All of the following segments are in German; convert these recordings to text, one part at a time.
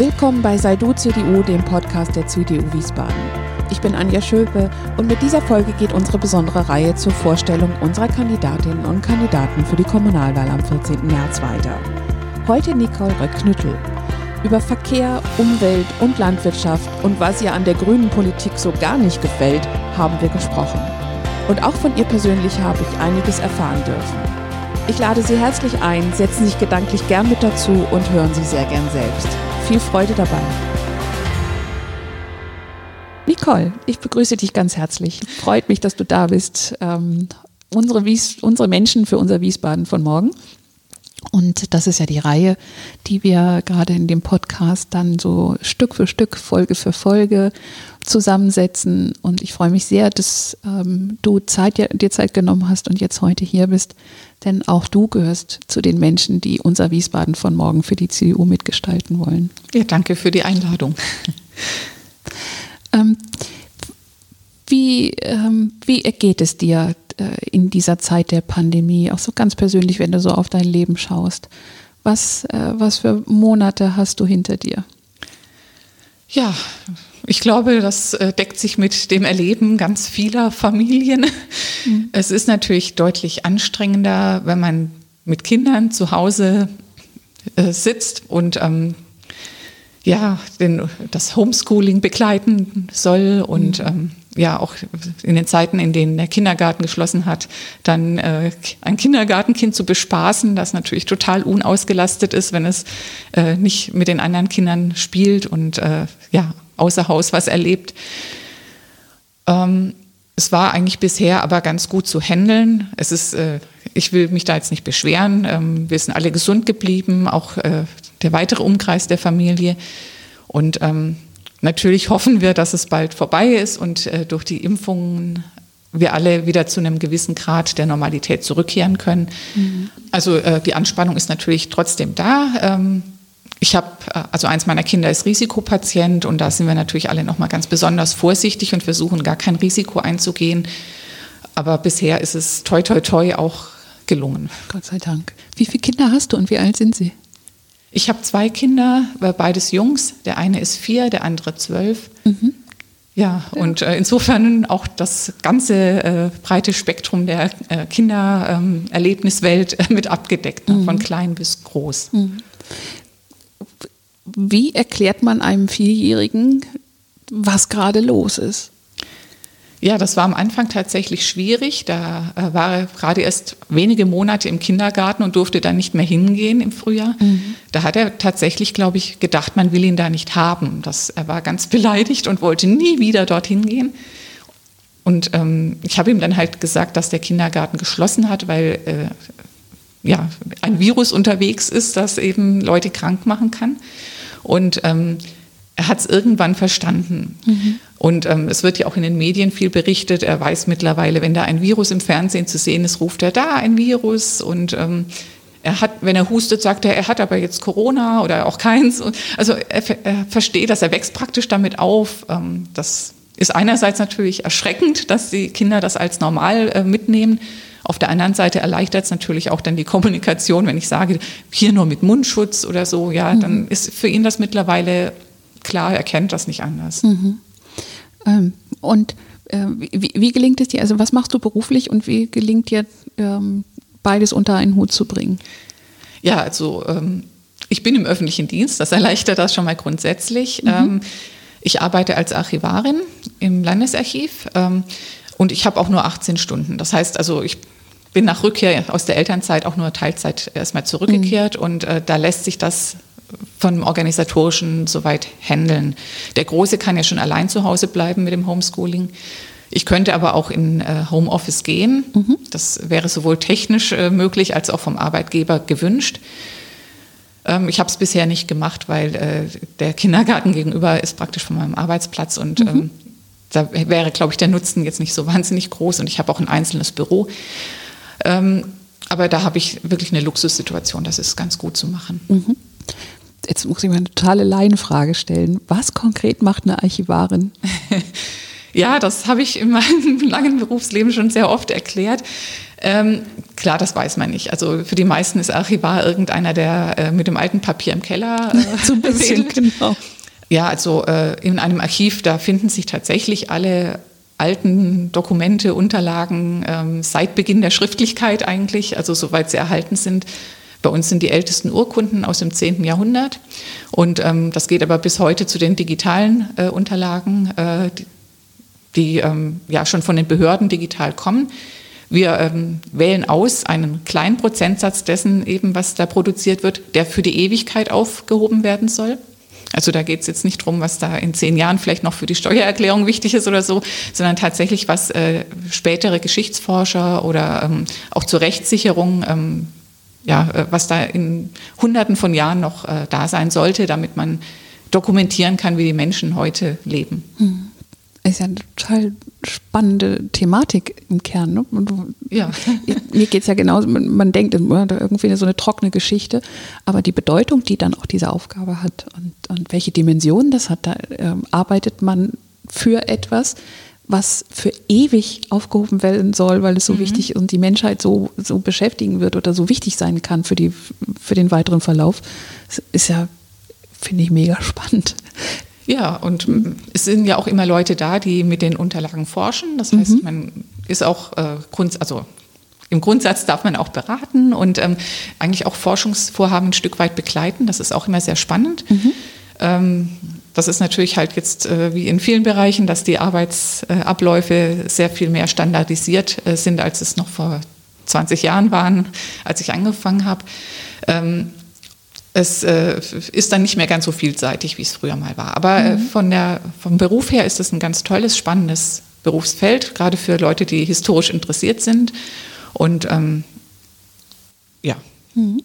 Willkommen bei Sei du CDU, dem Podcast der CDU Wiesbaden. Ich bin Anja Schöpe und mit dieser Folge geht unsere besondere Reihe zur Vorstellung unserer Kandidatinnen und Kandidaten für die Kommunalwahl am 14. März weiter. Heute Nicole Röck-Knüttel. Über Verkehr, Umwelt und Landwirtschaft und was ihr an der grünen Politik so gar nicht gefällt, haben wir gesprochen. Und auch von ihr persönlich habe ich einiges erfahren dürfen. Ich lade Sie herzlich ein, setzen sich gedanklich gern mit dazu und hören Sie sehr gern selbst. Viel Freude dabei. Nicole, ich begrüße dich ganz herzlich. Freut mich, dass du da bist. Ähm, unsere, Wies unsere Menschen für unser Wiesbaden von morgen. Und das ist ja die Reihe, die wir gerade in dem Podcast dann so Stück für Stück, Folge für Folge zusammensetzen. Und ich freue mich sehr, dass ähm, du Zeit, dir Zeit genommen hast und jetzt heute hier bist. Denn auch du gehörst zu den Menschen, die unser Wiesbaden von morgen für die CDU mitgestalten wollen. Ja, danke für die Einladung. ähm, wie, ähm, wie ergeht es dir äh, in dieser Zeit der Pandemie, auch so ganz persönlich, wenn du so auf dein Leben schaust? Was, äh, was für Monate hast du hinter dir? Ja, ich glaube, das äh, deckt sich mit dem Erleben ganz vieler Familien. Mhm. Es ist natürlich deutlich anstrengender, wenn man mit Kindern zu Hause äh, sitzt und ähm, ja, den, das Homeschooling begleiten soll und mhm. ähm, ja auch in den Zeiten, in denen der Kindergarten geschlossen hat, dann äh, ein Kindergartenkind zu bespaßen, das natürlich total unausgelastet ist, wenn es äh, nicht mit den anderen Kindern spielt und äh, ja außer Haus was erlebt. Ähm, es war eigentlich bisher aber ganz gut zu handeln. Es ist, äh, ich will mich da jetzt nicht beschweren. Ähm, wir sind alle gesund geblieben, auch äh, der weitere Umkreis der Familie. Und ähm, Natürlich hoffen wir, dass es bald vorbei ist und äh, durch die Impfungen wir alle wieder zu einem gewissen Grad der Normalität zurückkehren können. Mhm. Also äh, die Anspannung ist natürlich trotzdem da. Ähm, ich habe, äh, also eins meiner Kinder ist Risikopatient und da sind wir natürlich alle nochmal ganz besonders vorsichtig und versuchen gar kein Risiko einzugehen. Aber bisher ist es toi toi toi auch gelungen. Gott sei Dank. Wie viele Kinder hast du und wie alt sind sie? Ich habe zwei Kinder, äh, beides Jungs. Der eine ist vier, der andere zwölf. Mhm. Ja, und äh, insofern auch das ganze äh, breite Spektrum der äh, Kindererlebniswelt äh, mit abgedeckt, ne? mhm. von klein bis groß. Mhm. Wie erklärt man einem Vierjährigen, was gerade los ist? Ja, das war am Anfang tatsächlich schwierig. Da äh, war er gerade erst wenige Monate im Kindergarten und durfte dann nicht mehr hingehen im Frühjahr. Mhm. Da hat er tatsächlich, glaube ich, gedacht, man will ihn da nicht haben. Das, er war ganz beleidigt und wollte nie wieder dorthin gehen. Und ähm, ich habe ihm dann halt gesagt, dass der Kindergarten geschlossen hat, weil äh, ja, ein Virus unterwegs ist, das eben Leute krank machen kann. Und ähm, er hat es irgendwann verstanden. Mhm. Und ähm, es wird ja auch in den Medien viel berichtet. Er weiß mittlerweile, wenn da ein Virus im Fernsehen zu sehen ist, ruft er da ein Virus. Und ähm, er hat, wenn er hustet, sagt er, er hat aber jetzt Corona oder auch keins. Also er, er versteht das, er wächst praktisch damit auf. Ähm, das ist einerseits natürlich erschreckend, dass die Kinder das als normal äh, mitnehmen. Auf der anderen Seite erleichtert es natürlich auch dann die Kommunikation, wenn ich sage, hier nur mit Mundschutz oder so, ja, mhm. dann ist für ihn das mittlerweile klar, er kennt das nicht anders. Mhm. Ähm, und äh, wie, wie, gelingt es dir, also was machst du beruflich und wie gelingt dir ähm, beides unter einen Hut zu bringen? Ja, also ähm, ich bin im öffentlichen Dienst, das erleichtert das schon mal grundsätzlich. Mhm. Ähm, ich arbeite als Archivarin im Landesarchiv ähm, und ich habe auch nur 18 Stunden. Das heißt also, ich bin nach Rückkehr aus der Elternzeit auch nur Teilzeit erstmal zurückgekehrt mhm. und äh, da lässt sich das vom organisatorischen soweit handeln. Der Große kann ja schon allein zu Hause bleiben mit dem Homeschooling. Ich könnte aber auch in äh, Homeoffice gehen. Mhm. Das wäre sowohl technisch äh, möglich als auch vom Arbeitgeber gewünscht. Ähm, ich habe es bisher nicht gemacht, weil äh, der Kindergarten gegenüber ist praktisch von meinem Arbeitsplatz und mhm. ähm, da wäre, glaube ich, der Nutzen jetzt nicht so wahnsinnig groß und ich habe auch ein einzelnes Büro. Ähm, aber da habe ich wirklich eine Luxussituation, das ist ganz gut zu machen. Mhm jetzt muss ich mal eine totale Laienfrage stellen. Was konkret macht eine Archivarin? Ja, das habe ich in meinem langen Berufsleben schon sehr oft erklärt. Ähm, Klar, das weiß man nicht. Also für die meisten ist Archivar irgendeiner, der äh, mit dem alten Papier im Keller äh, so ein bisschen, genau. Ja, also äh, in einem Archiv, da finden sich tatsächlich alle alten Dokumente, Unterlagen ähm, seit Beginn der Schriftlichkeit eigentlich, also soweit sie erhalten sind. Bei uns sind die ältesten Urkunden aus dem 10. Jahrhundert und ähm, das geht aber bis heute zu den digitalen äh, Unterlagen, äh, die, die ähm, ja schon von den Behörden digital kommen. Wir ähm, wählen aus einen kleinen Prozentsatz dessen eben, was da produziert wird, der für die Ewigkeit aufgehoben werden soll. Also da geht es jetzt nicht darum, was da in zehn Jahren vielleicht noch für die Steuererklärung wichtig ist oder so, sondern tatsächlich, was äh, spätere Geschichtsforscher oder ähm, auch zur Rechtssicherung, ähm, ja, äh, was da in Hunderten von Jahren noch äh, da sein sollte, damit man dokumentieren kann, wie die Menschen heute leben. Hm ist ja eine total spannende Thematik im Kern. Ne? ja. Mir geht es ja genauso, man, man denkt irgendwie so eine trockene Geschichte, aber die Bedeutung, die dann auch diese Aufgabe hat und, und welche Dimensionen das hat, da äh, arbeitet man für etwas, was für ewig aufgehoben werden soll, weil es so mhm. wichtig und die Menschheit so, so beschäftigen wird oder so wichtig sein kann für, die, für den weiteren Verlauf. Das ist ja, finde ich, mega spannend. Ja, und es sind ja auch immer Leute da, die mit den Unterlagen forschen. Das heißt, mhm. man ist auch äh, Grund, also im Grundsatz darf man auch beraten und ähm, eigentlich auch Forschungsvorhaben ein Stück weit begleiten. Das ist auch immer sehr spannend. Mhm. Ähm, das ist natürlich halt jetzt äh, wie in vielen Bereichen, dass die Arbeitsabläufe sehr viel mehr standardisiert äh, sind, als es noch vor 20 Jahren waren, als ich angefangen habe. Ähm, es äh, ist dann nicht mehr ganz so vielseitig, wie es früher mal war. Aber äh, mhm. von der, vom Beruf her ist es ein ganz tolles, spannendes Berufsfeld, gerade für Leute, die historisch interessiert sind. Und ähm, ja. Mhm.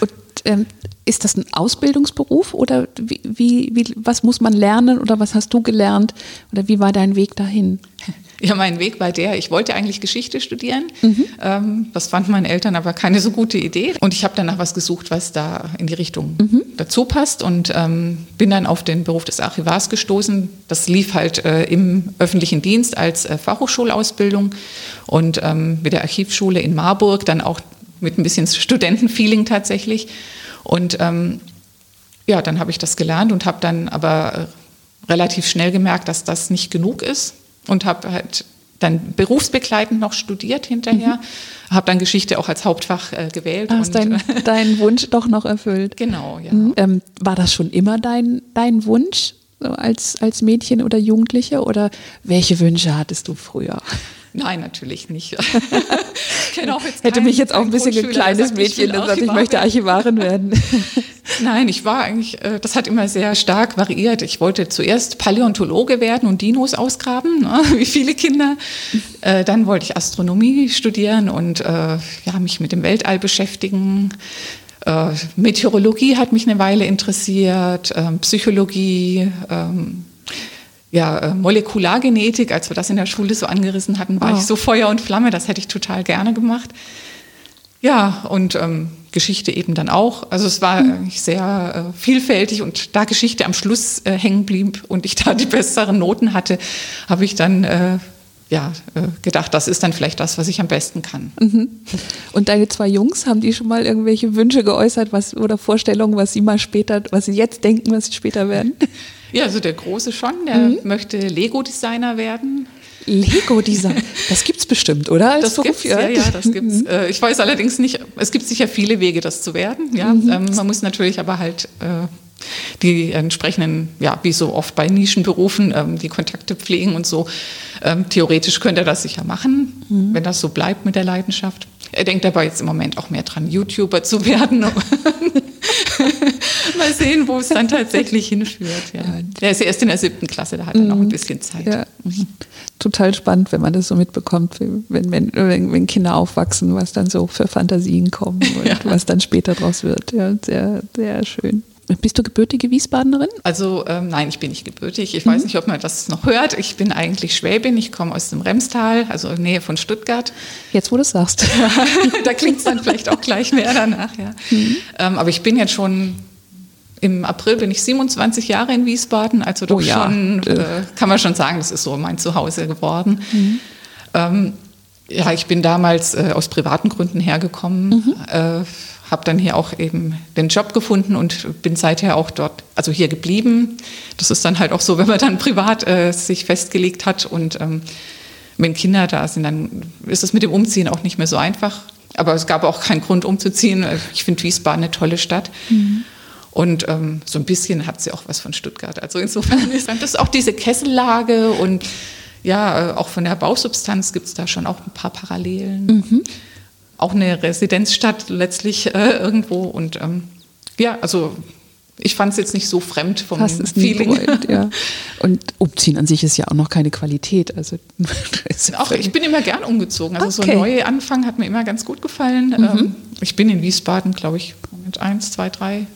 Und ähm, ist das ein Ausbildungsberuf oder wie, wie, wie, was muss man lernen oder was hast du gelernt oder wie war dein Weg dahin? Ja, mein Weg war der, ich wollte eigentlich Geschichte studieren. Mhm. Ähm, das fanden meine Eltern aber keine so gute Idee. Und ich habe dann nach was gesucht, was da in die Richtung mhm. dazu passt und ähm, bin dann auf den Beruf des Archivars gestoßen. Das lief halt äh, im öffentlichen Dienst als äh, Fachhochschulausbildung und ähm, mit der Archivschule in Marburg dann auch mit ein bisschen Studentenfeeling tatsächlich. Und ähm, ja, dann habe ich das gelernt und habe dann aber äh, relativ schnell gemerkt, dass das nicht genug ist und habe halt dann berufsbegleitend noch studiert hinterher, mhm. habe dann Geschichte auch als Hauptfach äh, gewählt. Hast deinen dein Wunsch doch noch erfüllt. Genau, ja. Mhm. Ähm, war das schon immer dein, dein Wunsch so als, als Mädchen oder Jugendliche oder welche Wünsche hattest du früher? Nein, natürlich nicht. Hätte mich jetzt auch ein bisschen ein kleines Mädchen, das sagt, ich möchte Archivarin werden. Nein, ich war eigentlich, äh, das hat immer sehr stark variiert. Ich wollte zuerst Paläontologe werden und Dinos ausgraben, ne, wie viele Kinder. Äh, dann wollte ich Astronomie studieren und äh, ja, mich mit dem Weltall beschäftigen. Meteorologie hat mich eine Weile interessiert, ähm, Psychologie. Ähm, ja, äh, Molekulargenetik, als wir das in der Schule so angerissen hatten, war oh. ich so Feuer und Flamme, das hätte ich total gerne gemacht. Ja, und ähm, Geschichte eben dann auch. Also es war mhm. sehr äh, vielfältig und da Geschichte am Schluss äh, hängen blieb und ich da die besseren Noten hatte, habe ich dann äh, ja, äh, gedacht, das ist dann vielleicht das, was ich am besten kann. Mhm. Und deine zwei Jungs, haben die schon mal irgendwelche Wünsche geäußert was, oder Vorstellungen, was sie mal später, was sie jetzt denken, was sie später werden? Ja, also der Große schon, der mhm. möchte Lego-Designer werden. Lego-Design, das gibt es bestimmt, oder? Als das Beruf? gibt's, ja, ja, das gibt's. Mhm. Äh, ich weiß allerdings nicht, es gibt sicher viele Wege, das zu werden. Ja, mhm. ähm, man muss natürlich aber halt äh, die entsprechenden, ja, wie so oft bei Nischenberufen, ähm, die Kontakte pflegen und so. Ähm, theoretisch könnte er das sicher machen, mhm. wenn das so bleibt mit der Leidenschaft. Er denkt dabei jetzt im Moment auch mehr dran, YouTuber zu werden. Mal sehen, wo es dann tatsächlich hinführt. Ja. Der ist erst in der siebten Klasse, da hat er noch ein mhm. bisschen Zeit. Ja. Mhm. Total spannend, wenn man das so mitbekommt, wenn, wenn, wenn, Kinder aufwachsen, was dann so für Fantasien kommen und ja. was dann später draus wird. Ja, sehr, sehr schön. Bist du gebürtige Wiesbadenerin? Also ähm, nein, ich bin nicht gebürtig. Ich mhm. weiß nicht, ob man das noch hört. Ich bin eigentlich Schwäbin. Ich komme aus dem Remstal, also in Nähe von Stuttgart. Jetzt, wo du es sagst. da klingt es dann vielleicht auch gleich mehr danach. Ja. Mhm. Ähm, aber ich bin jetzt schon im April bin ich 27 Jahre in Wiesbaden, also doch oh ja. schon, äh, kann man schon sagen, das ist so mein Zuhause geworden. Mhm. Ähm, Ja, ich bin damals äh, aus privaten Gründen hergekommen, mhm. äh, habe dann hier auch eben den Job gefunden und bin seither auch dort, also hier geblieben. Das ist dann halt auch so, wenn man dann privat äh, sich festgelegt hat und ähm, wenn Kinder da sind, dann ist es mit dem Umziehen auch nicht mehr so einfach. Aber es gab auch keinen Grund umzuziehen. Ich finde Wiesbaden eine tolle Stadt. Mhm. Und ähm, so ein bisschen hat sie auch was von Stuttgart. Also insofern ist das auch diese Kessellage und ja, äh, auch von der Bausubstanz gibt es da schon auch ein paar Parallelen. Mhm. Auch eine Residenzstadt letztlich äh, irgendwo. Und ähm, ja, also ich fand es jetzt nicht so fremd vom Fast Feeling. Bereut, ja. Und umziehen an sich ist ja auch noch keine Qualität. Also auch ich bin immer gern umgezogen. Also okay. so ein neuer Anfang hat mir immer ganz gut gefallen. Mhm. Ähm, ich bin in Wiesbaden, glaube ich, mit eins, zwei, drei,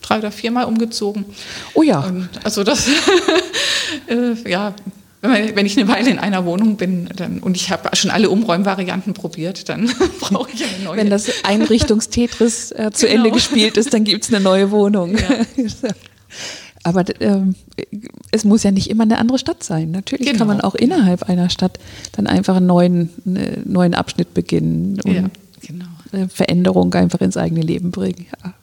drei oder viermal umgezogen. Oh ja. Und also das, äh, ja, wenn ich eine Weile in einer Wohnung bin dann, und ich habe schon alle Umräumvarianten probiert, dann brauche ich eine neue. Wenn das Einrichtungstetris äh, zu genau. Ende gespielt ist, dann gibt es eine neue Wohnung. Ja. Aber ähm, es muss ja nicht immer eine andere Stadt sein. Natürlich genau. kann man auch innerhalb einer Stadt dann einfach einen neuen, einen neuen Abschnitt beginnen und ja, genau. Veränderung einfach ins eigene Leben bringen. Ja.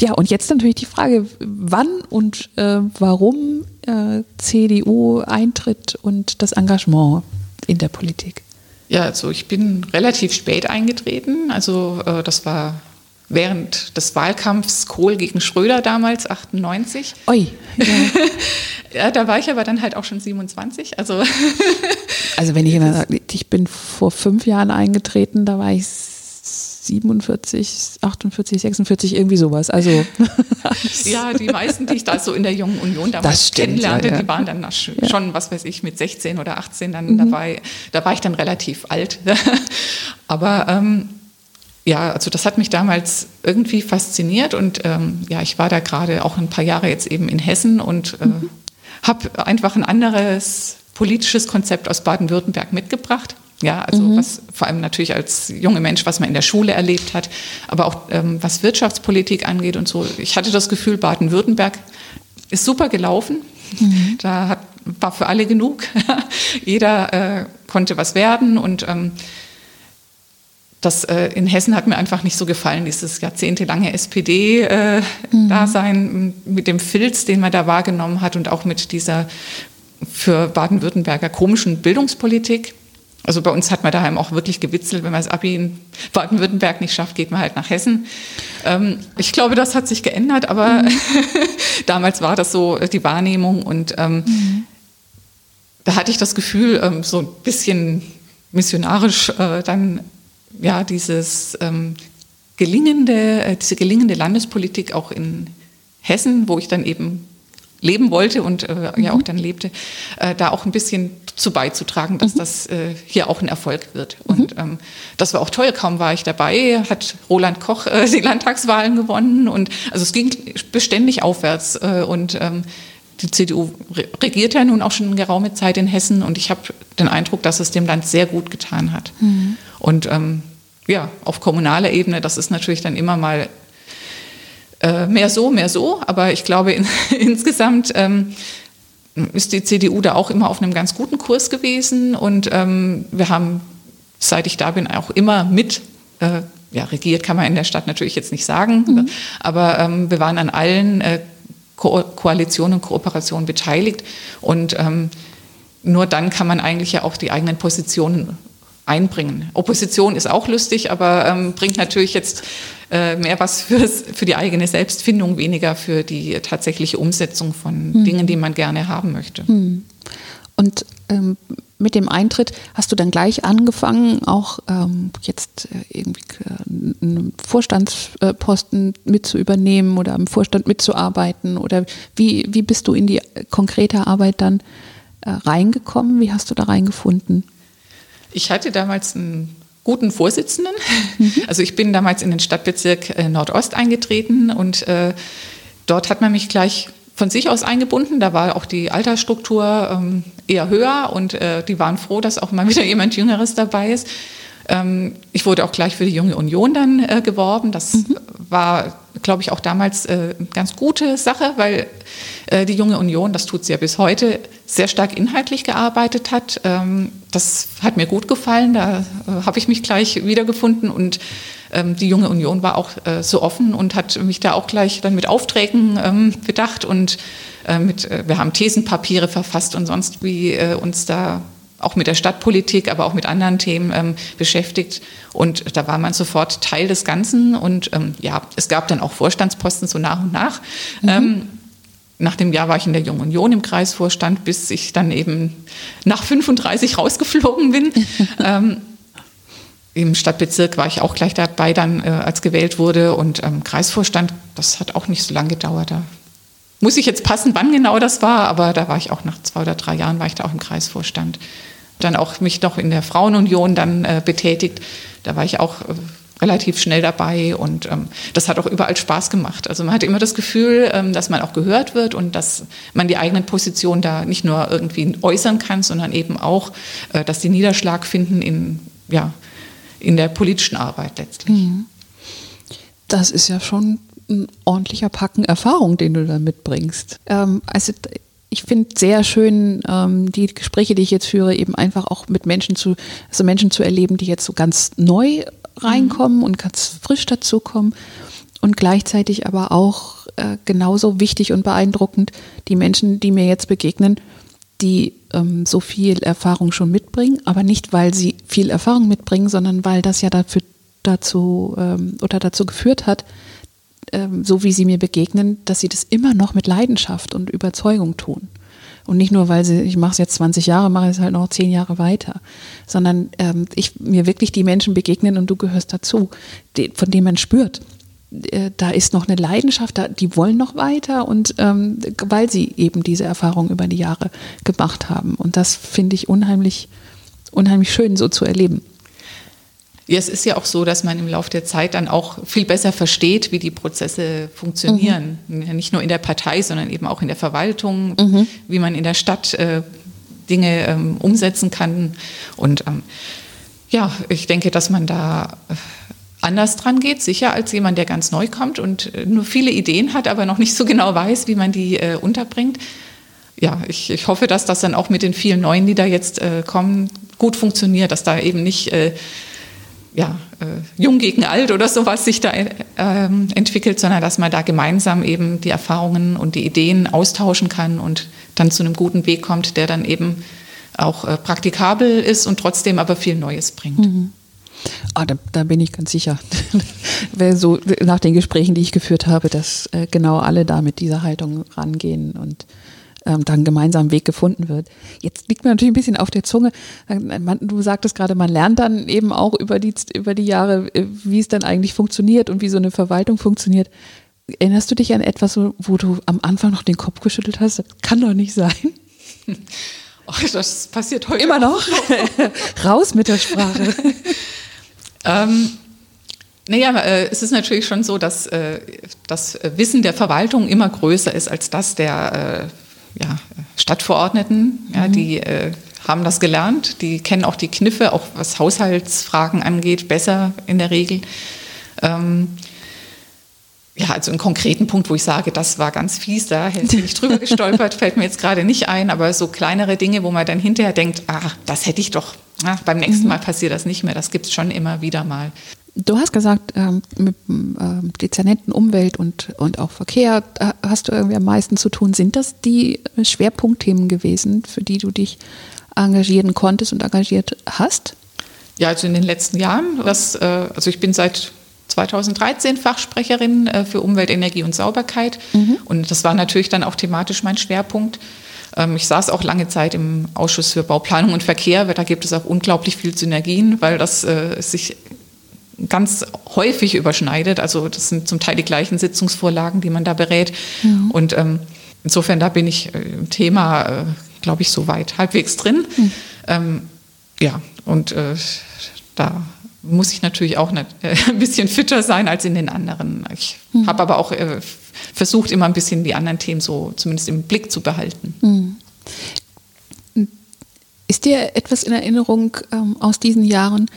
Ja, und jetzt natürlich die Frage, wann und äh, warum äh, CDU eintritt und das Engagement in der Politik. Ja, also ich bin relativ spät eingetreten. Also äh, das war während des Wahlkampfs Kohl gegen Schröder damals, 98. Oi. Ja. ja, da war ich aber dann halt auch schon 27. Also, also wenn ich immer sage, ich bin vor fünf Jahren eingetreten, da war ich 47, 48, 46, irgendwie sowas. Also ja, die meisten, die ich da so in der Jungen Union damals stimmt, kennenlernte, ja, ja. die waren dann schon, was weiß ich, mit 16 oder 18 dann mhm. dabei. Da war ich dann relativ alt. Aber ähm, ja, also das hat mich damals irgendwie fasziniert und ähm, ja, ich war da gerade auch ein paar Jahre jetzt eben in Hessen und äh, mhm. habe einfach ein anderes politisches Konzept aus Baden-Württemberg mitgebracht. Ja, also mhm. was vor allem natürlich als junger Mensch, was man in der Schule erlebt hat, aber auch ähm, was Wirtschaftspolitik angeht und so. Ich hatte das Gefühl, Baden-Württemberg ist super gelaufen. Mhm. Da hat, war für alle genug. Jeder äh, konnte was werden und ähm, das äh, in Hessen hat mir einfach nicht so gefallen, dieses jahrzehntelange SPD-Dasein äh, mhm. mit dem Filz, den man da wahrgenommen hat und auch mit dieser für Baden-Württemberger komischen Bildungspolitik. Also bei uns hat man daheim auch wirklich gewitzelt, wenn man das Abi in Baden-Württemberg nicht schafft, geht man halt nach Hessen. Ähm, ich glaube, das hat sich geändert, aber mhm. damals war das so äh, die Wahrnehmung und ähm, mhm. da hatte ich das Gefühl, ähm, so ein bisschen missionarisch äh, dann ja dieses ähm, gelingende, äh, diese gelingende Landespolitik auch in Hessen, wo ich dann eben leben wollte und äh, mhm. ja auch dann lebte, äh, da auch ein bisschen zu beizutragen, dass mhm. das äh, hier auch ein Erfolg wird. Mhm. Und ähm, das war auch toll, kaum war ich dabei, hat Roland Koch äh, die Landtagswahlen gewonnen und also es ging beständig aufwärts äh, und ähm, die CDU regiert ja nun auch schon eine geraume Zeit in Hessen und ich habe den Eindruck, dass es dem Land sehr gut getan hat. Mhm. Und ähm, ja, auf kommunaler Ebene, das ist natürlich dann immer mal äh, mehr so, mehr so. Aber ich glaube, in, insgesamt ähm, ist die CDU da auch immer auf einem ganz guten Kurs gewesen. Und ähm, wir haben, seit ich da bin, auch immer mit, äh, ja, regiert kann man in der Stadt natürlich jetzt nicht sagen, mhm. aber ähm, wir waren an allen äh, Ko Koalitionen und Kooperationen beteiligt. Und ähm, nur dann kann man eigentlich ja auch die eigenen Positionen einbringen. Opposition ist auch lustig, aber ähm, bringt natürlich jetzt äh, mehr was fürs, für die eigene Selbstfindung, weniger für die tatsächliche Umsetzung von hm. Dingen, die man gerne haben möchte. Hm. Und ähm, mit dem Eintritt hast du dann gleich angefangen, auch ähm, jetzt äh, irgendwie äh, einen Vorstandsposten mit zu übernehmen oder im Vorstand mitzuarbeiten? Oder wie, wie bist du in die konkrete Arbeit dann äh, reingekommen? Wie hast du da reingefunden? Ich hatte damals einen guten Vorsitzenden. Mhm. Also ich bin damals in den Stadtbezirk äh, Nordost eingetreten und äh, dort hat man mich gleich von sich aus eingebunden. Da war auch die Altersstruktur ähm, eher höher und äh, die waren froh, dass auch mal wieder jemand Jüngeres dabei ist. Ähm, ich wurde auch gleich für die Junge Union dann geworben. Das mhm. war, glaube ich, auch damals eine ganz gute Sache, weil die Junge Union, das tut sie ja bis heute, sehr stark inhaltlich gearbeitet hat. Ähm, das hat mir gut gefallen, da äh, habe ich mich gleich wiedergefunden und ähm, die Junge Union war auch äh, so offen und hat mich da auch gleich dann mit Aufträgen ähm, bedacht und äh, mit, wir haben Thesenpapiere verfasst und sonst wie uns da auch mit der Stadtpolitik, aber auch mit anderen Themen ähm, beschäftigt. Und da war man sofort Teil des Ganzen. Und ähm, ja, es gab dann auch Vorstandsposten so nach und nach. Mhm. Ähm, nach dem Jahr war ich in der Jungen Union im Kreisvorstand, bis ich dann eben nach 35 rausgeflogen bin. ähm, Im Stadtbezirk war ich auch gleich dabei, dann äh, als gewählt wurde. Und ähm, Kreisvorstand, das hat auch nicht so lange gedauert. Da muss ich jetzt passen, wann genau das war, aber da war ich auch nach zwei oder drei Jahren, war ich da auch im Kreisvorstand. Dann auch mich noch in der Frauenunion dann äh, betätigt. Da war ich auch äh, relativ schnell dabei und ähm, das hat auch überall Spaß gemacht. Also man hatte immer das Gefühl, ähm, dass man auch gehört wird und dass man die eigenen Positionen da nicht nur irgendwie äußern kann, sondern eben auch, äh, dass die Niederschlag finden in, ja, in der politischen Arbeit letztlich. Mhm. Das ist ja schon ein ordentlicher Packen Erfahrung, den du da mitbringst. Ähm, also ich finde sehr schön, ähm, die Gespräche, die ich jetzt führe, eben einfach auch mit Menschen zu, also Menschen zu erleben, die jetzt so ganz neu reinkommen mhm. und ganz frisch dazukommen. Und gleichzeitig aber auch äh, genauso wichtig und beeindruckend die Menschen, die mir jetzt begegnen, die ähm, so viel Erfahrung schon mitbringen, aber nicht, weil sie viel Erfahrung mitbringen, sondern weil das ja dafür, dazu ähm, oder dazu geführt hat, ähm, so wie sie mir begegnen, dass sie das immer noch mit Leidenschaft und Überzeugung tun. Und nicht nur, weil sie, ich mache es jetzt 20 Jahre, mache es halt noch 10 Jahre weiter, sondern ähm, ich, mir wirklich die Menschen begegnen und du gehörst dazu, die, von denen man spürt, äh, da ist noch eine Leidenschaft, da, die wollen noch weiter und ähm, weil sie eben diese Erfahrung über die Jahre gemacht haben. Und das finde ich unheimlich, unheimlich schön so zu erleben. Ja, es ist ja auch so, dass man im Laufe der Zeit dann auch viel besser versteht, wie die Prozesse funktionieren. Mhm. Nicht nur in der Partei, sondern eben auch in der Verwaltung, mhm. wie man in der Stadt äh, Dinge ähm, umsetzen kann. Und ähm, ja, ich denke, dass man da äh, anders dran geht, sicher als jemand, der ganz neu kommt und äh, nur viele Ideen hat, aber noch nicht so genau weiß, wie man die äh, unterbringt. Ja, ich, ich, hoffe, dass das dann auch mit den vielen Neuen, die da jetzt äh, kommen, gut funktioniert, dass da eben nicht äh, ja, äh, jung gegen alt oder sowas sich da äh, entwickelt, sondern dass man da gemeinsam eben die Erfahrungen und die Ideen austauschen kann und dann zu einem guten Weg kommt, der dann eben auch äh, praktikabel ist und trotzdem aber viel Neues bringt. Mhm. Ah, da, da, bin ich ganz sicher. so nach den Gesprächen, die ich geführt habe, dass äh, genau alle da mit dieser Haltung rangehen und ähm, dann gemeinsam Weg gefunden wird. Jetzt liegt mir natürlich ein bisschen auf der Zunge, man, du sagtest gerade, man lernt dann eben auch über die, über die Jahre, äh, wie es dann eigentlich funktioniert und wie so eine Verwaltung funktioniert. Erinnerst du dich an etwas, wo du am Anfang noch den Kopf geschüttelt hast? Das kann doch nicht sein. Oh, das passiert heute. Immer noch? Raus mit der Sprache. ähm, naja, äh, es ist natürlich schon so, dass äh, das Wissen der Verwaltung immer größer ist als das der äh, ja, Stadtverordneten, ja, mhm. die äh, haben das gelernt, die kennen auch die Kniffe, auch was Haushaltsfragen angeht, besser in der Regel. Ähm, ja, also einen konkreten Punkt, wo ich sage, das war ganz fies, da bin ich drüber gestolpert, fällt mir jetzt gerade nicht ein, aber so kleinere Dinge, wo man dann hinterher denkt, ah, das hätte ich doch, ah, beim nächsten mhm. Mal passiert das nicht mehr, das gibt es schon immer wieder mal. Du hast gesagt, ähm, mit ähm, Dezernenten Umwelt und, und auch Verkehr äh, hast du irgendwie am meisten zu tun. Sind das die Schwerpunktthemen gewesen, für die du dich engagieren konntest und engagiert hast? Ja, also in den letzten Jahren. Das, äh, also ich bin seit 2013 Fachsprecherin äh, für Umwelt, Energie und Sauberkeit. Mhm. Und das war natürlich dann auch thematisch mein Schwerpunkt. Ähm, ich saß auch lange Zeit im Ausschuss für Bauplanung und Verkehr, weil da gibt es auch unglaublich viel Synergien, weil das äh, sich ganz häufig überschneidet. Also das sind zum Teil die gleichen Sitzungsvorlagen, die man da berät. Mhm. Und ähm, insofern, da bin ich äh, im Thema, äh, glaube ich, soweit halbwegs drin. Mhm. Ähm, ja, und äh, da muss ich natürlich auch nicht, äh, ein bisschen fitter sein als in den anderen. Ich mhm. habe aber auch äh, versucht, immer ein bisschen die anderen Themen so zumindest im Blick zu behalten. Mhm. Ist dir etwas in Erinnerung ähm, aus diesen Jahren,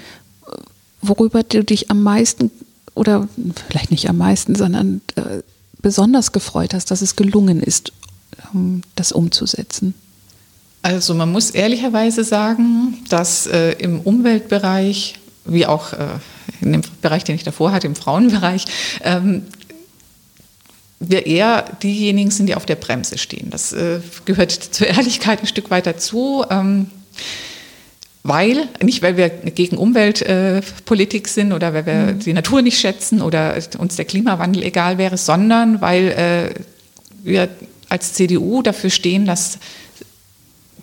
worüber du dich am meisten oder vielleicht nicht am meisten, sondern äh, besonders gefreut hast, dass es gelungen ist, um das umzusetzen? Also man muss ehrlicherweise sagen, dass äh, im Umweltbereich, wie auch äh, in dem Bereich, den ich davor hatte, im Frauenbereich, ähm, wir eher diejenigen sind, die auf der Bremse stehen. Das äh, gehört zur Ehrlichkeit ein Stück weit dazu. Ähm, weil, nicht weil wir gegen Umweltpolitik äh, sind oder weil wir mhm. die Natur nicht schätzen oder uns der Klimawandel egal wäre, sondern weil äh, wir als CDU dafür stehen, dass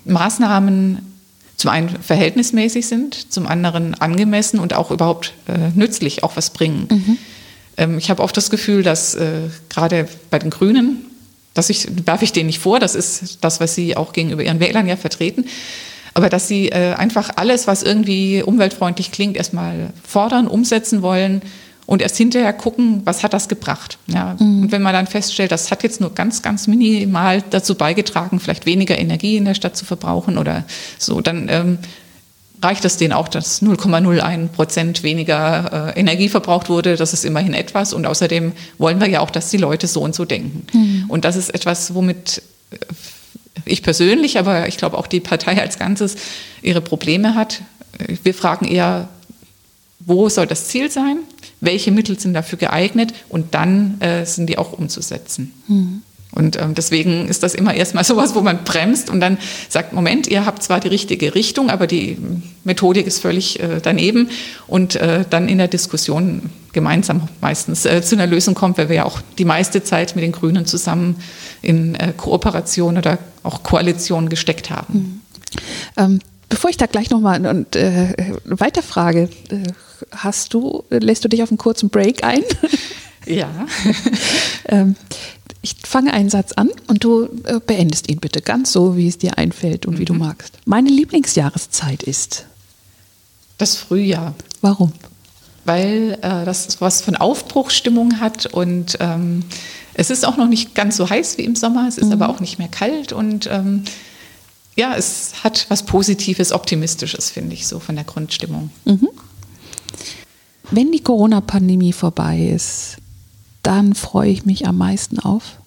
Maßnahmen zum einen verhältnismäßig sind, zum anderen angemessen und auch überhaupt äh, nützlich auch was bringen. Mhm. Ähm, ich habe oft das Gefühl, dass äh, gerade bei den Grünen, dass ich, werfe ich denen nicht vor, das ist das, was sie auch gegenüber ihren Wählern ja vertreten, aber dass sie äh, einfach alles, was irgendwie umweltfreundlich klingt, erstmal fordern, umsetzen wollen und erst hinterher gucken, was hat das gebracht. Ja, mhm. Und wenn man dann feststellt, das hat jetzt nur ganz, ganz minimal dazu beigetragen, vielleicht weniger Energie in der Stadt zu verbrauchen oder so, dann ähm, reicht es denen auch, dass 0,01 Prozent weniger äh, Energie verbraucht wurde. Das ist immerhin etwas. Und außerdem wollen wir ja auch, dass die Leute so und so denken. Mhm. Und das ist etwas, womit äh, ich persönlich, aber ich glaube auch die Partei als Ganzes ihre Probleme hat. Wir fragen eher, wo soll das Ziel sein? Welche Mittel sind dafür geeignet? Und dann äh, sind die auch umzusetzen. Mhm. Und ähm, deswegen ist das immer erstmal sowas, wo man bremst und dann sagt, Moment, ihr habt zwar die richtige Richtung, aber die Methodik ist völlig äh, daneben und äh, dann in der Diskussion gemeinsam meistens äh, zu einer Lösung kommt, weil wir ja auch die meiste Zeit mit den Grünen zusammen in äh, Kooperation oder auch Koalition gesteckt haben. Mhm. Ähm, bevor ich da gleich nochmal und äh, weiterfrage, äh, hast du, lässt du dich auf einen kurzen Break ein? Ja. ähm, ich fange einen Satz an und du äh, beendest ihn bitte ganz so, wie es dir einfällt und mhm. wie du mhm. magst. Meine Lieblingsjahreszeit ist das Frühjahr. Warum? Weil äh, das was von Aufbruchsstimmung hat und ähm, es ist auch noch nicht ganz so heiß wie im Sommer, es ist mhm. aber auch nicht mehr kalt und ähm, ja, es hat was Positives, Optimistisches, finde ich, so von der Grundstimmung. Mhm. Wenn die Corona-Pandemie vorbei ist, dann freue ich mich am meisten auf?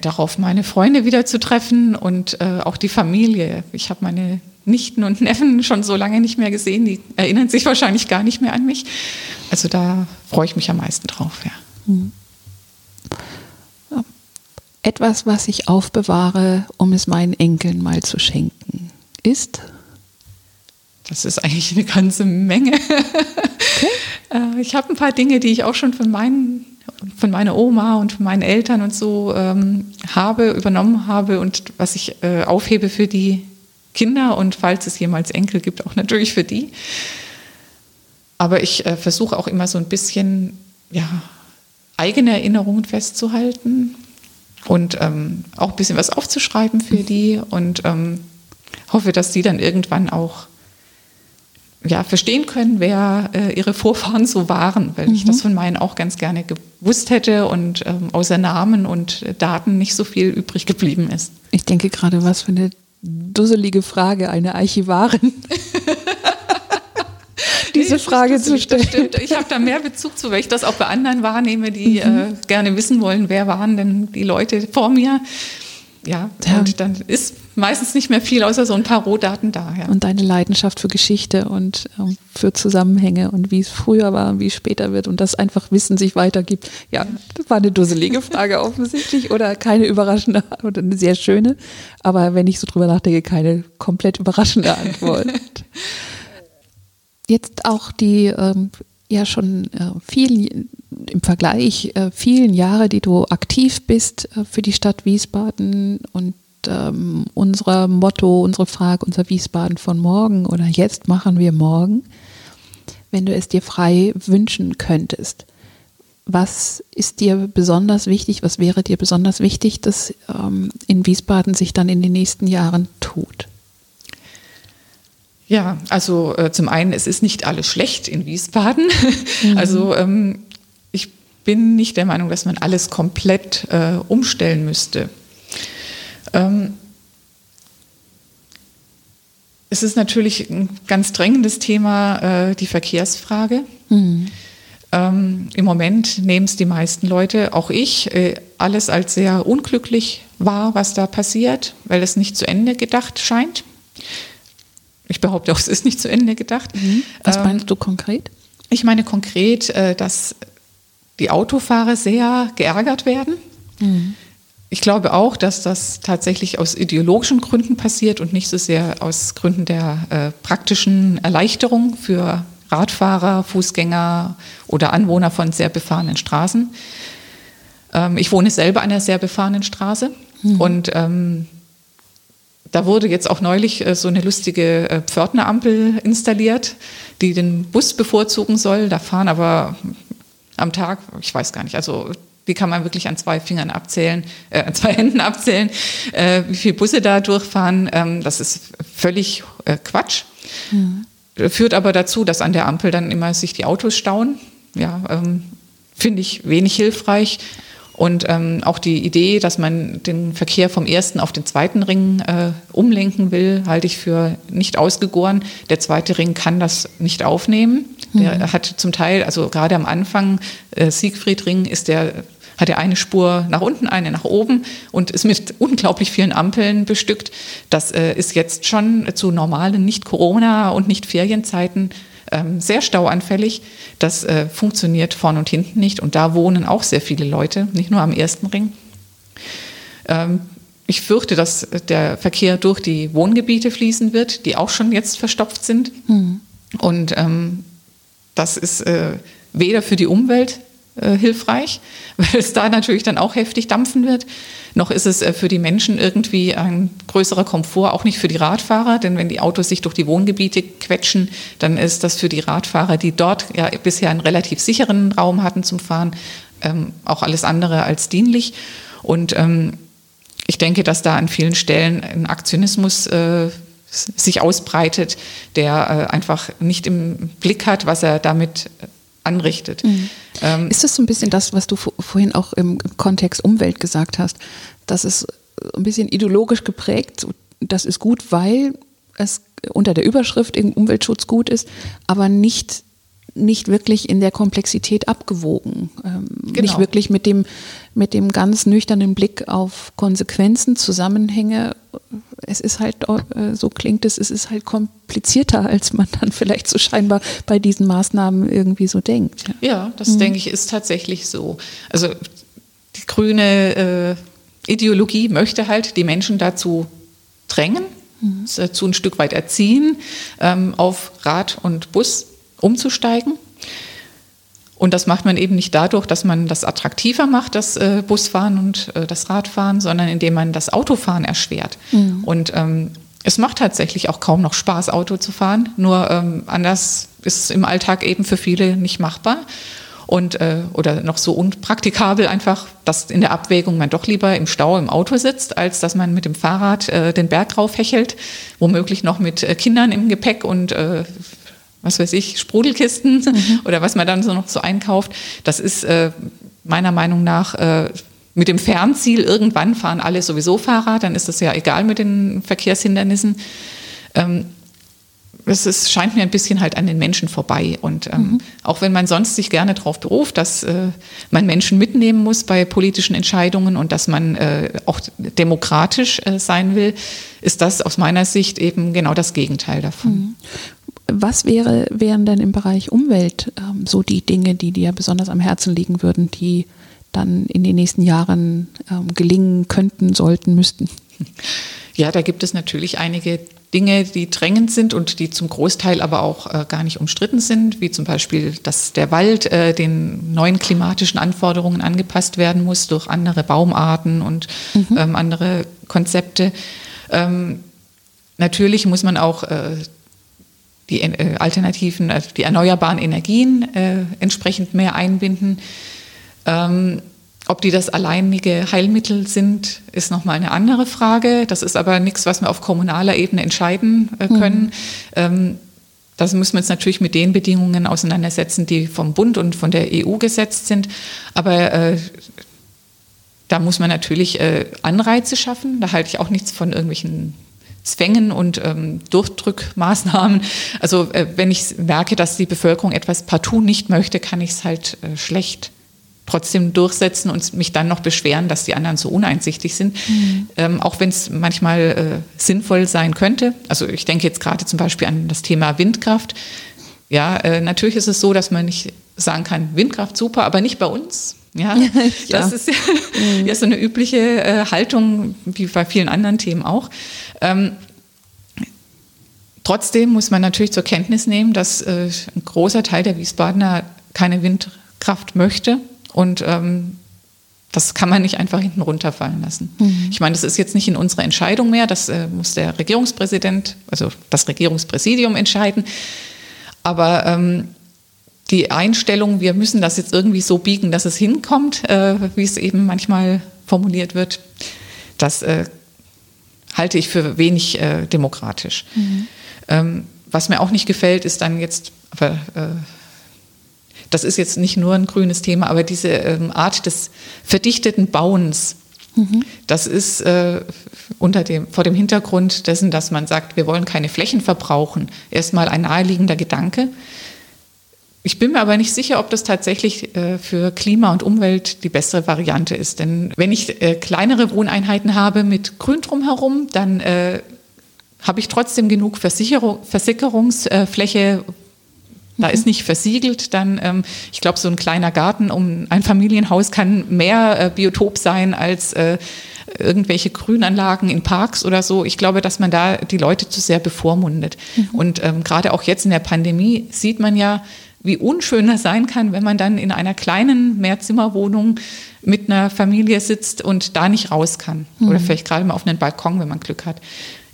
darauf, meine Freunde wieder zu treffen und äh, auch die Familie. Ich habe meine Nichten und Neffen schon so lange nicht mehr gesehen, die erinnern sich wahrscheinlich gar nicht mehr an mich. Also da freue ich mich am meisten drauf, ja. Hm. Etwas, was ich aufbewahre, um es meinen Enkeln mal zu schenken, ist? Das ist eigentlich eine ganze Menge. Äh, ich habe ein paar Dinge, die ich auch schon von meinen von meiner Oma und von meinen Eltern und so ähm, habe, übernommen habe und was ich äh, aufhebe für die Kinder und falls es jemals Enkel gibt, auch natürlich für die. Aber ich äh, versuche auch immer so ein bisschen ja, eigene Erinnerungen festzuhalten und ähm, auch ein bisschen was aufzuschreiben für die und ähm, hoffe, dass die dann irgendwann auch ja, verstehen können, wer äh, ihre Vorfahren so waren, weil mhm. ich das von meinen auch ganz gerne gewusst hätte und ähm, außer Namen und Daten nicht so viel übrig geblieben ist. Ich denke gerade, was für eine dusselige Frage, eine Archivarin. diese Frage zu stellen. Ich habe da mehr Bezug zu, weil ich das auch bei anderen wahrnehme, die mhm. äh, gerne wissen wollen, wer waren denn die Leute vor mir. Ja, ja, und dann ist meistens nicht mehr viel außer so ein paar Rohdaten da. Ja. Und deine Leidenschaft für Geschichte und ähm, für Zusammenhänge und wie es früher war und wie es später wird und das einfach Wissen sich weitergibt. Ja, das war eine dusselige Frage offensichtlich oder keine überraschende oder eine sehr schöne, aber wenn ich so drüber nachdenke, keine komplett überraschende Antwort. Jetzt auch die ähm, ja schon äh, vielen im Vergleich äh, vielen Jahre, die du aktiv bist äh, für die Stadt Wiesbaden und ähm, unser Motto, unsere Frage, unser Wiesbaden von morgen oder jetzt machen wir morgen, wenn du es dir frei wünschen könntest. Was ist dir besonders wichtig? Was wäre dir besonders wichtig, dass ähm, in Wiesbaden sich dann in den nächsten Jahren tut? Ja, also äh, zum einen, es ist nicht alles schlecht in Wiesbaden. Mhm. Also ähm, ich bin nicht der Meinung, dass man alles komplett äh, umstellen müsste. Ähm, es ist natürlich ein ganz drängendes Thema, äh, die Verkehrsfrage. Mhm. Ähm, Im Moment nehmen es die meisten Leute, auch ich, äh, alles als sehr unglücklich wahr, was da passiert, weil es nicht zu Ende gedacht scheint. Ich behaupte auch, es ist nicht zu Ende gedacht. Mhm. Was ähm, meinst du konkret? Ich meine konkret, äh, dass die Autofahrer sehr geärgert werden. Mhm. Ich glaube auch, dass das tatsächlich aus ideologischen Gründen passiert und nicht so sehr aus Gründen der äh, praktischen Erleichterung für Radfahrer, Fußgänger oder Anwohner von sehr befahrenen Straßen. Ähm, ich wohne selber an einer sehr befahrenen Straße mhm. und ähm, da wurde jetzt auch neulich äh, so eine lustige äh, Pförtnerampel installiert, die den Bus bevorzugen soll. Da fahren aber am Tag, ich weiß gar nicht, also die kann man wirklich an zwei Fingern abzählen, äh, an zwei Händen abzählen, äh, wie viele Busse da durchfahren. Ähm, das ist völlig äh, Quatsch. Mhm. Führt aber dazu, dass an der Ampel dann immer sich die Autos stauen. Ja, ähm, finde ich wenig hilfreich. Und ähm, auch die Idee, dass man den Verkehr vom ersten auf den zweiten Ring äh, umlenken will, halte ich für nicht ausgegoren. Der zweite Ring kann das nicht aufnehmen. Der mhm. hat zum Teil, also gerade am Anfang, äh, Siegfriedring ist der hat er eine Spur nach unten, eine nach oben und ist mit unglaublich vielen Ampeln bestückt. Das äh, ist jetzt schon zu normalen Nicht-Corona- und Nicht-Ferienzeiten ähm, sehr stauanfällig. Das äh, funktioniert vorn und hinten nicht. Und da wohnen auch sehr viele Leute, nicht nur am ersten Ring. Ähm, ich fürchte, dass der Verkehr durch die Wohngebiete fließen wird, die auch schon jetzt verstopft sind. Mhm. Und ähm, das ist äh, weder für die Umwelt äh, hilfreich, weil es da natürlich dann auch heftig dampfen wird. Noch ist es äh, für die Menschen irgendwie ein größerer Komfort, auch nicht für die Radfahrer, denn wenn die Autos sich durch die Wohngebiete quetschen, dann ist das für die Radfahrer, die dort ja bisher einen relativ sicheren Raum hatten zum Fahren, ähm, auch alles andere als dienlich. Und ähm, ich denke, dass da an vielen Stellen ein Aktionismus äh, sich ausbreitet, der äh, einfach nicht im Blick hat, was er damit anrichtet. Mhm. Ähm, ist das so ein bisschen das, was du vorhin auch im Kontext Umwelt gesagt hast? Das ist ein bisschen ideologisch geprägt. Das ist gut, weil es unter der Überschrift Umweltschutz gut ist, aber nicht nicht wirklich in der Komplexität abgewogen, ähm, genau. nicht wirklich mit dem, mit dem ganz nüchternen Blick auf Konsequenzen, Zusammenhänge. Es ist halt, äh, so klingt es, es ist halt komplizierter, als man dann vielleicht so scheinbar bei diesen Maßnahmen irgendwie so denkt. Ja, ja das mhm. denke ich ist tatsächlich so. Also die grüne äh, Ideologie möchte halt die Menschen dazu drängen, mhm. dazu ein Stück weit erziehen, ähm, auf Rad und Bus umzusteigen. Und das macht man eben nicht dadurch, dass man das attraktiver macht, das äh, Busfahren und äh, das Radfahren, sondern indem man das Autofahren erschwert. Mhm. Und ähm, es macht tatsächlich auch kaum noch Spaß, Auto zu fahren. Nur ähm, anders ist es im Alltag eben für viele nicht machbar. Und, äh, oder noch so unpraktikabel einfach, dass in der Abwägung man doch lieber im Stau im Auto sitzt, als dass man mit dem Fahrrad äh, den Berg raufhechelt, womöglich noch mit äh, Kindern im Gepäck und äh, was weiß ich, Sprudelkisten mhm. oder was man dann so noch so einkauft. Das ist äh, meiner Meinung nach äh, mit dem Fernziel, irgendwann fahren alle sowieso Fahrrad, dann ist das ja egal mit den Verkehrshindernissen. Ähm, es ist, scheint mir ein bisschen halt an den Menschen vorbei. Und ähm, mhm. auch wenn man sonst sich gerne darauf beruft, dass äh, man Menschen mitnehmen muss bei politischen Entscheidungen und dass man äh, auch demokratisch äh, sein will, ist das aus meiner Sicht eben genau das Gegenteil davon. Mhm. Was wäre, wären denn im Bereich Umwelt ähm, so die Dinge, die dir besonders am Herzen liegen würden, die dann in den nächsten Jahren ähm, gelingen könnten, sollten, müssten? Ja, da gibt es natürlich einige Dinge, die drängend sind und die zum Großteil aber auch äh, gar nicht umstritten sind, wie zum Beispiel, dass der Wald äh, den neuen klimatischen Anforderungen angepasst werden muss durch andere Baumarten und mhm. ähm, andere Konzepte. Ähm, natürlich muss man auch äh, die äh, alternativen, also die erneuerbaren Energien äh, entsprechend mehr einbinden. Ähm, ob die das alleinige Heilmittel sind, ist nochmal eine andere Frage. Das ist aber nichts, was wir auf kommunaler Ebene entscheiden äh, mhm. können. Mhm. Ähm, das müssen wir uns natürlich mit den Bedingungen auseinandersetzen, die vom Bund und von der EU gesetzt sind. Aber äh, da muss man natürlich äh, Anreize schaffen. Da halte ich auch nichts von irgendwelchen Zwängen und ähm, Durchdrückmaßnahmen. Also äh, wenn ich merke, dass die Bevölkerung etwas partout nicht möchte, kann ich es halt äh, schlecht trotzdem durchsetzen und mich dann noch beschweren, dass die anderen so uneinsichtig sind. Mhm. Ähm, auch wenn es manchmal äh, sinnvoll sein könnte. Also ich denke jetzt gerade zum Beispiel an das Thema Windkraft. Ja, äh, natürlich ist es so, dass man nicht sagen kann, Windkraft super, aber nicht bei uns. Ja, ja. das ist ja, mhm. ja, so eine übliche äh, Haltung, wie bei vielen anderen Themen auch. Ähm, trotzdem muss man natürlich zur Kenntnis nehmen, dass äh, ein großer Teil der Wiesbadener keine Windkraft möchte und ähm, das kann man nicht einfach hinten runterfallen lassen. Mhm. Ich meine, das ist jetzt nicht in unserer Entscheidung mehr, das äh, muss der Regierungspräsident, also das Regierungspräsidium entscheiden. Aber ähm, die Einstellung, wir müssen das jetzt irgendwie so biegen, dass es hinkommt, äh, wie es eben manchmal formuliert wird, das äh, halte ich für wenig äh, demokratisch. Mhm. Ähm, was mir auch nicht gefällt, ist dann jetzt, aber äh, das ist jetzt nicht nur ein grünes Thema, aber diese ähm, Art des verdichteten Bauens, mhm. das ist äh, unter dem, vor dem Hintergrund dessen, dass man sagt, wir wollen keine Flächen verbrauchen, erstmal ein naheliegender Gedanke. Ich bin mir aber nicht sicher, ob das tatsächlich äh, für Klima und Umwelt die bessere Variante ist. Denn wenn ich äh, kleinere Wohneinheiten habe mit Grün drumherum, dann äh, habe ich trotzdem genug Versickerungsfläche. Da ist mhm. nicht versiegelt, dann, ähm, ich glaube, so ein kleiner Garten um ein Familienhaus kann mehr Biotop sein als irgendwelche Grünanlagen in Parks oder so. Ich glaube, dass man da die Leute zu sehr bevormundet. Mhm. Und ähm, gerade auch jetzt in der Pandemie sieht man ja, wie unschön das sein kann, wenn man dann in einer kleinen Mehrzimmerwohnung mit einer Familie sitzt und da nicht raus kann. Mhm. Oder vielleicht gerade mal auf einen Balkon, wenn man Glück hat.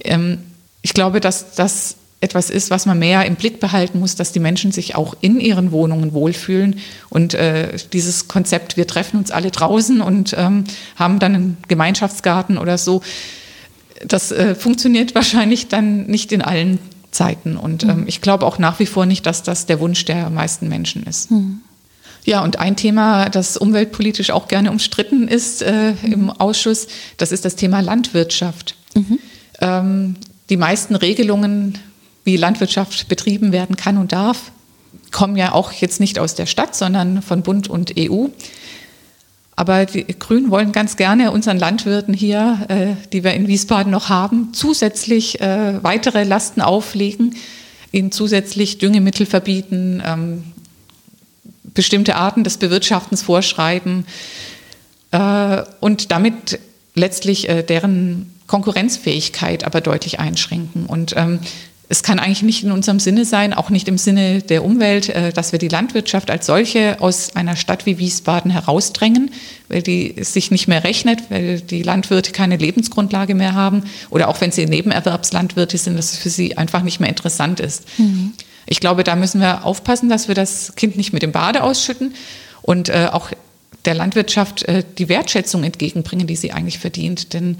Ähm, ich glaube, dass das etwas ist, was man mehr im Blick behalten muss, dass die Menschen sich auch in ihren Wohnungen wohlfühlen. Und äh, dieses Konzept, wir treffen uns alle draußen und ähm, haben dann einen Gemeinschaftsgarten oder so, das äh, funktioniert wahrscheinlich dann nicht in allen Zeiten. Und ähm, ich glaube auch nach wie vor nicht, dass das der Wunsch der meisten Menschen ist. Mhm. Ja, und ein Thema, das umweltpolitisch auch gerne umstritten ist äh, mhm. im Ausschuss, das ist das Thema Landwirtschaft. Mhm. Ähm, die meisten Regelungen, wie Landwirtschaft betrieben werden kann und darf, kommen ja auch jetzt nicht aus der Stadt, sondern von Bund und EU. Aber die Grünen wollen ganz gerne unseren Landwirten hier, äh, die wir in Wiesbaden noch haben, zusätzlich äh, weitere Lasten auflegen, ihnen zusätzlich Düngemittel verbieten, ähm, bestimmte Arten des Bewirtschaftens vorschreiben äh, und damit letztlich äh, deren Konkurrenzfähigkeit aber deutlich einschränken. Und ähm, es kann eigentlich nicht in unserem Sinne sein, auch nicht im Sinne der Umwelt, äh, dass wir die Landwirtschaft als solche aus einer Stadt wie Wiesbaden herausdrängen, weil die sich nicht mehr rechnet, weil die Landwirte keine Lebensgrundlage mehr haben oder auch wenn sie Nebenerwerbslandwirte sind, dass es für sie einfach nicht mehr interessant ist. Mhm. Ich glaube, da müssen wir aufpassen, dass wir das Kind nicht mit dem Bade ausschütten und äh, auch der Landwirtschaft äh, die Wertschätzung entgegenbringen, die sie eigentlich verdient. Denn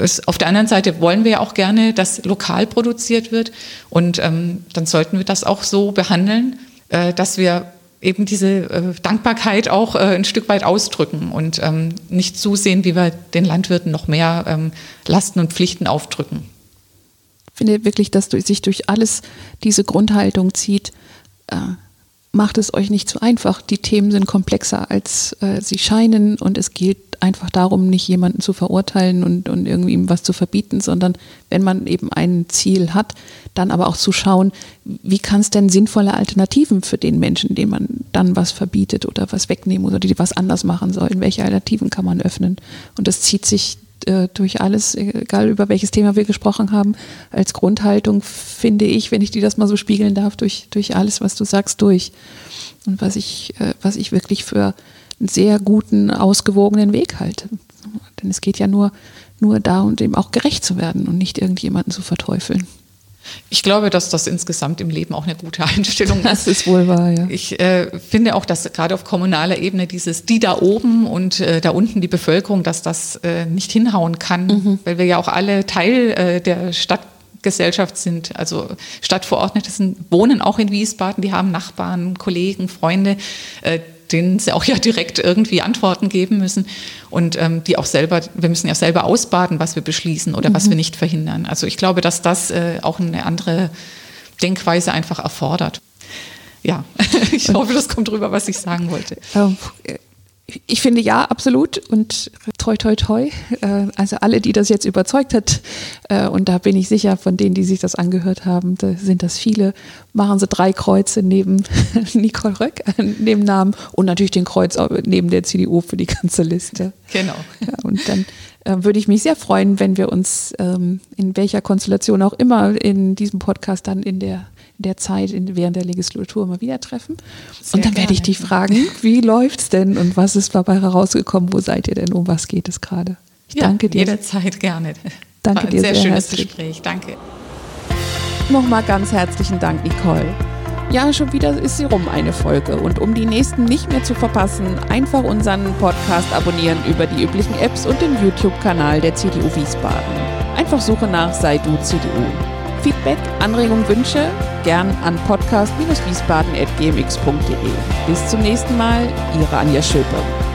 es, auf der anderen Seite wollen wir ja auch gerne, dass lokal produziert wird. Und ähm, dann sollten wir das auch so behandeln, äh, dass wir eben diese äh, Dankbarkeit auch äh, ein Stück weit ausdrücken und ähm, nicht zusehen, wie wir den Landwirten noch mehr ähm, Lasten und Pflichten aufdrücken. Ich finde wirklich, dass sich durch alles diese Grundhaltung zieht, äh, macht es euch nicht zu einfach. Die Themen sind komplexer, als äh, sie scheinen und es gilt einfach darum, nicht jemanden zu verurteilen und, und irgendwie ihm was zu verbieten, sondern wenn man eben ein Ziel hat, dann aber auch zu schauen, wie kann es denn sinnvolle Alternativen für den Menschen, dem man dann was verbietet oder was wegnehmen oder die was anders machen sollen, welche Alternativen kann man öffnen? Und das zieht sich äh, durch alles, egal über welches Thema wir gesprochen haben, als Grundhaltung, finde ich, wenn ich dir das mal so spiegeln darf, durch, durch alles, was du sagst, durch. Und was ich, äh, was ich wirklich für einen sehr guten, ausgewogenen Weg halte. Denn es geht ja nur, nur da und eben auch gerecht zu werden und nicht irgendjemanden zu verteufeln. Ich glaube, dass das insgesamt im Leben auch eine gute Einstellung ist. Das ist wohl wahr, ja. Ich äh, finde auch, dass gerade auf kommunaler Ebene dieses die da oben und äh, da unten die Bevölkerung, dass das äh, nicht hinhauen kann, mhm. weil wir ja auch alle Teil äh, der Stadtgesellschaft sind. Also Stadtverordnete sind, wohnen auch in Wiesbaden, die haben Nachbarn, Kollegen, Freunde. Denen sie auch ja direkt irgendwie Antworten geben müssen und ähm, die auch selber, wir müssen ja selber ausbaden, was wir beschließen oder mhm. was wir nicht verhindern. Also ich glaube, dass das äh, auch eine andere Denkweise einfach erfordert. Ja, ich hoffe, das kommt rüber, was ich sagen wollte. Ich finde ja, absolut. Und toi, toi, toi. Äh, also alle, die das jetzt überzeugt hat, äh, und da bin ich sicher, von denen, die sich das angehört haben, da sind das viele, machen sie drei Kreuze neben Nicole Röck, äh, neben Namen und natürlich den Kreuz neben der CDU für die ganze Liste. Genau. und dann würde ich mich sehr freuen, wenn wir uns ähm, in welcher Konstellation auch immer in diesem Podcast dann in der der Zeit in, während der Legislatur mal wieder treffen. Sehr und dann werde ich dich fragen, wie läuft's denn und was ist dabei herausgekommen? Wo seid ihr denn? Um was geht es gerade? Ich ja, danke dir. Jederzeit gerne. Danke dir. Sehr, sehr schönes herzlich. Gespräch. Danke. Nochmal ganz herzlichen Dank, Nicole. Ja, schon wieder ist sie rum, eine Folge. Und um die nächsten nicht mehr zu verpassen, einfach unseren Podcast abonnieren über die üblichen Apps und den YouTube-Kanal der CDU Wiesbaden. Einfach Suche nach Sei du CDU. Feedback, Anregungen, Wünsche gern an podcast-wiesbaden.gmx.de. Bis zum nächsten Mal, Ihre Anja Schöpe.